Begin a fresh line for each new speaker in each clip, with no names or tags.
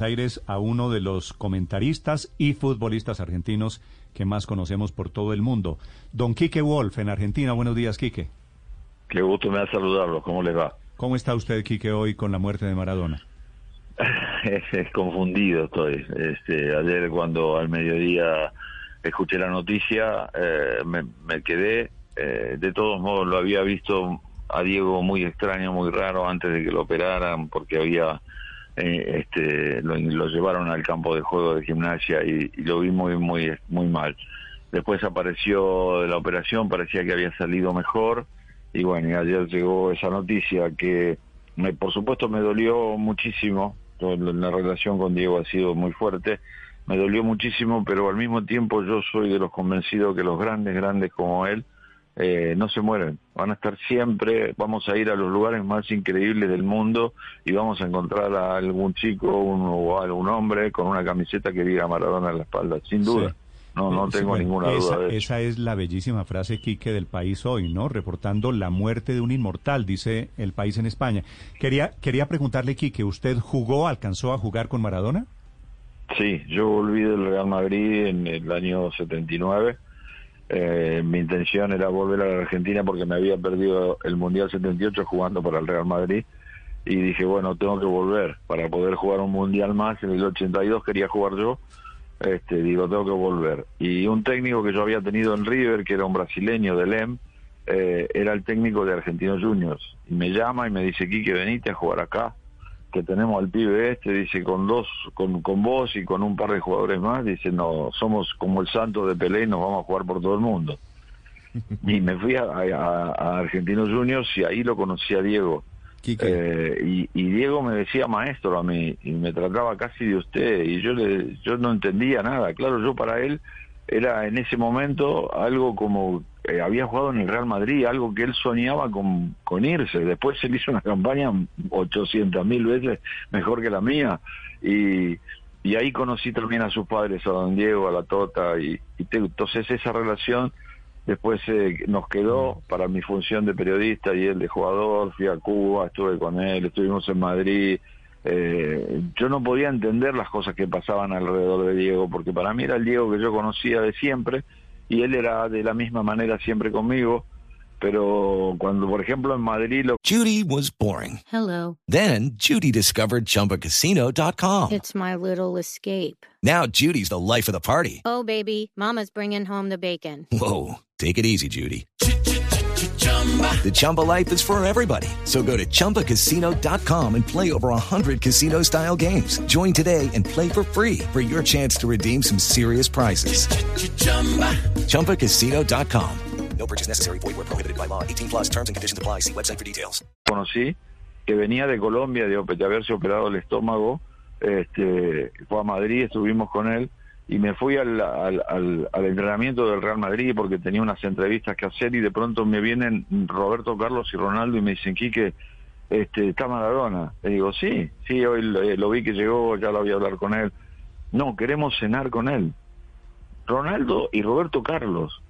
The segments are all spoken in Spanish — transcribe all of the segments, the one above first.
Aires a uno de los comentaristas y futbolistas argentinos que más conocemos por todo el mundo. Don Quique Wolf en Argentina. Buenos días, Quique.
Qué gusto me da saludarlo. ¿Cómo les va?
¿Cómo está usted, Quique, hoy con la muerte de Maradona?
es confundido estoy. Este, ayer cuando al mediodía escuché la noticia, eh, me, me, quedé. Eh, de todos modos, lo había visto a Diego muy extraño, muy raro antes de que lo operaran, porque había eh, este, lo, llevaron al campo de juego de gimnasia y, lo vi muy, muy, muy mal. Después apareció la operación, parecía que había salido mejor y bueno, y ayer llegó esa noticia que me, por supuesto me dolió muchísimo, la relación con Diego ha sido muy fuerte, me dolió muchísimo, pero al mismo tiempo yo soy de los convencidos que los grandes, grandes como él, eh, no se mueren, van a estar siempre, vamos a ir a los lugares más increíbles del mundo y vamos a encontrar a algún chico un, o a algún hombre con una camiseta que diga Maradona en la espalda, sin duda. Sí. No, no tengo
bueno,
ninguna
esa,
duda de eso.
Esa es la bellísima frase, Quique, del país hoy, ¿no? Reportando la muerte de un inmortal, dice el país en España. Quería, quería preguntarle, Quique, ¿usted jugó, alcanzó a jugar con Maradona?
Sí, yo volví del Real Madrid en el año 79. Eh, mi intención era volver a la Argentina porque me había perdido el Mundial 78 jugando para el Real Madrid y dije, bueno, tengo que volver para poder jugar un Mundial más. En el 82 quería jugar yo, este, digo, tengo que volver. Y un técnico que yo había tenido en River, que era un brasileño del EM, eh, era el técnico de Argentinos Juniors. Y me llama y me dice, Quique, venite a jugar acá que tenemos al pibe este, dice, con dos, con, con vos y con un par de jugadores más, dice, no, somos como el santo de Pelé y nos vamos a jugar por todo el mundo. y me fui a, a, a Argentinos Juniors y ahí lo conocí a Diego. Eh, y, y, Diego me decía maestro a mí y me trataba casi de usted y yo le, yo no entendía nada. Claro, yo para él era en ese momento algo como eh, había jugado en el Real Madrid, algo que él soñaba con, con irse. Después él hizo una campaña 800 mil veces mejor que la mía. Y, y ahí conocí también a sus padres, a don Diego, a la Tota. Y, y te, entonces esa relación después eh, nos quedó para mi función de periodista y él de jugador. Fui a Cuba, estuve con él, estuvimos en Madrid. Eh, yo no podía entender las cosas que pasaban alrededor de Diego, porque para mí era el Diego que yo conocía de siempre y él era de la misma manera siempre conmigo. Pero cuando, por ejemplo, en Madrid lo...
Judy was boring.
Hello.
Then Judy discovered ChumbaCasino.com.
It's my little escape.
Now Judy's the life of the party.
Oh, baby, mama's bringing home the bacon.
Whoa, take it easy, Judy. The Chumba life is for everybody. So go to ChumbaCasino.com and play over 100 casino-style games. Join today and play for free for your chance to redeem some serious prizes. ChumbaCasino.com.
No purchase necessary. Void where prohibited by law. 18 plus terms and conditions apply. See website for details.
Conocí que venía de Colombia de, de haberse operado el estómago. Este, fue a Madrid, estuvimos con él y me fui al, al, al, al, entrenamiento del Real Madrid porque tenía unas entrevistas que hacer y de pronto me vienen Roberto Carlos y Ronaldo y me dicen, Quique, este, está Maradona. Le digo, sí, sí, hoy lo, lo, vi que llegó, ya lo voy a hablar con él. No, queremos cenar con él. Ronaldo y Roberto Carlos,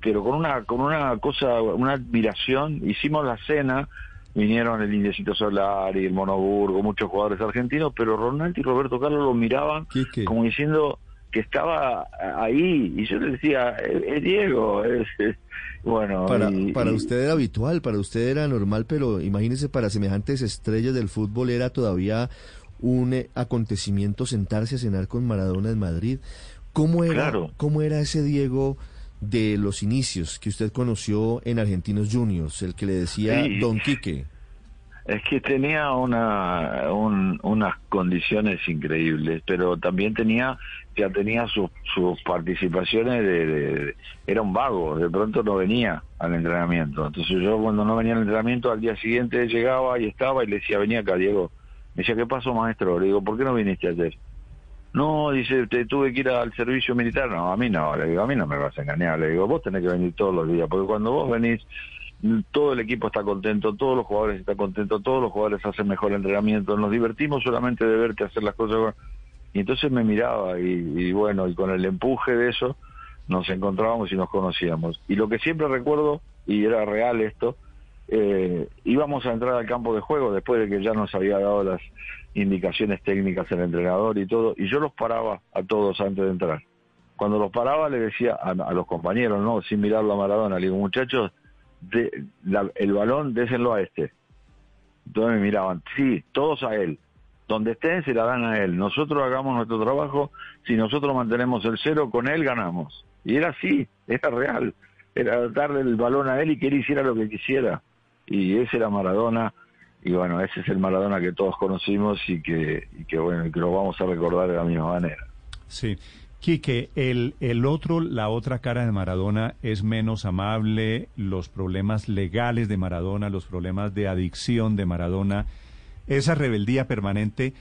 pero con una, con una cosa, una admiración, hicimos la cena, vinieron el Indiecito Solar y el Monoburgo, muchos jugadores argentinos, pero Ronaldo y Roberto Carlos lo miraban como diciendo que estaba ahí y yo le decía es, es Diego es, es, bueno
para,
y,
para
y...
usted era habitual para usted era normal pero imagínese para semejantes estrellas del fútbol era todavía un eh, acontecimiento sentarse a cenar con Maradona en Madrid cómo era
claro.
cómo era ese Diego de los inicios que usted conoció en Argentinos Juniors el que le decía
sí.
Don Quique
es que tenía una, un, unas condiciones increíbles, pero también tenía ya tenía sus, sus participaciones de, de, era un vago, de pronto no venía al entrenamiento. Entonces yo cuando no venía al entrenamiento al día siguiente llegaba y estaba y le decía, venía acá Diego, Me decía, ¿qué pasó, maestro? Le digo, ¿por qué no viniste ayer? No, dice, te tuve que ir al servicio militar. No, a mí no, le digo, a mí no me vas a engañar. Le digo, vos tenés que venir todos los días, porque cuando vos venís, todo el equipo está contento, todos los jugadores están contentos, todos los jugadores hacen mejor entrenamiento, nos divertimos solamente de verte hacer las cosas. Y entonces me miraba y, y bueno, y con el empuje de eso nos encontrábamos y nos conocíamos. Y lo que siempre recuerdo, y era real esto, eh, íbamos a entrar al campo de juego después de que ya nos había dado las indicaciones técnicas el entrenador y todo, y yo los paraba a todos antes de entrar. Cuando los paraba le decía a, a los compañeros, no, sin mirarlo a Maradona, le digo, muchachos, de, la, el balón désenlo a este. Entonces me miraban, sí, todos a él. Donde estén se la dan a él. Nosotros hagamos nuestro trabajo, si nosotros mantenemos el cero, con él ganamos. Y era así, era real. Era darle el balón a él y que él hiciera lo que quisiera. Y ese era Maradona. Y bueno, ese es el Maradona que todos conocimos y que, y que bueno, que lo vamos a recordar de la misma manera.
Sí. Quique, el, el otro, la otra cara de Maradona es menos amable, los problemas legales de Maradona, los problemas de adicción de Maradona, esa rebeldía permanente,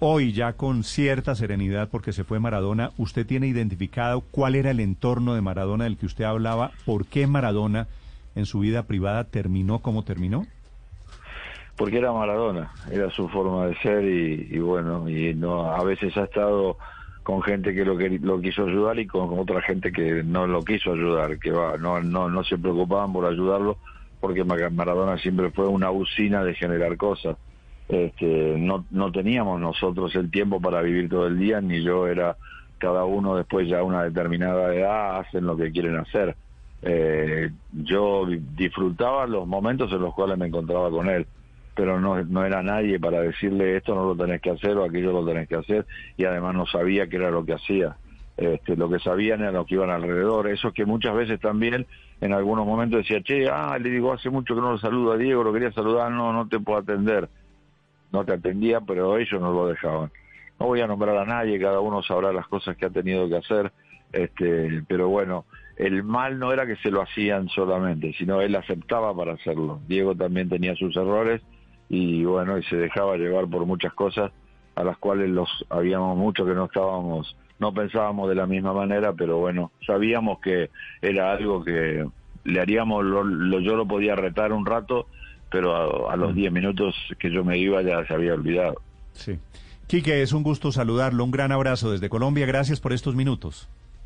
hoy ya con cierta serenidad porque se fue Maradona, ¿usted tiene identificado cuál era el entorno de Maradona del que usted hablaba? ¿Por qué Maradona en su vida privada terminó como terminó?
Porque era Maradona, era su forma de ser y, y bueno, y no a veces ha estado con gente que lo que lo quiso ayudar y con, otra gente que no lo quiso ayudar, que va, no, no, no se preocupaban por ayudarlo porque Maradona siempre fue una usina de generar cosas. Este, no, no teníamos nosotros el tiempo para vivir todo el día, ni yo era, cada uno después ya a una determinada edad hacen lo que quieren hacer. Eh, yo disfrutaba los momentos en los cuales me encontraba con él pero no, no era nadie para decirle esto no lo tenés que hacer o aquello lo tenés que hacer y además no sabía qué era lo que hacía. Este, lo que sabían era lo que iban alrededor. Eso que muchas veces también en algunos momentos decía, che, ah, le digo, hace mucho que no lo saludo a Diego, lo quería saludar, no, no te puedo atender. No te atendía, pero ellos no lo dejaban. No voy a nombrar a nadie, cada uno sabrá las cosas que ha tenido que hacer, este, pero bueno, el mal no era que se lo hacían solamente, sino él aceptaba para hacerlo. Diego también tenía sus errores y bueno, y se dejaba llevar por muchas cosas a las cuales los habíamos mucho que no estábamos, no pensábamos de la misma manera, pero bueno, sabíamos que era algo que le haríamos, lo, lo, yo lo podía retar un rato, pero a, a los 10 minutos que yo me iba ya se había olvidado.
Sí. Quique, es un gusto saludarlo, un gran abrazo desde Colombia, gracias por estos minutos.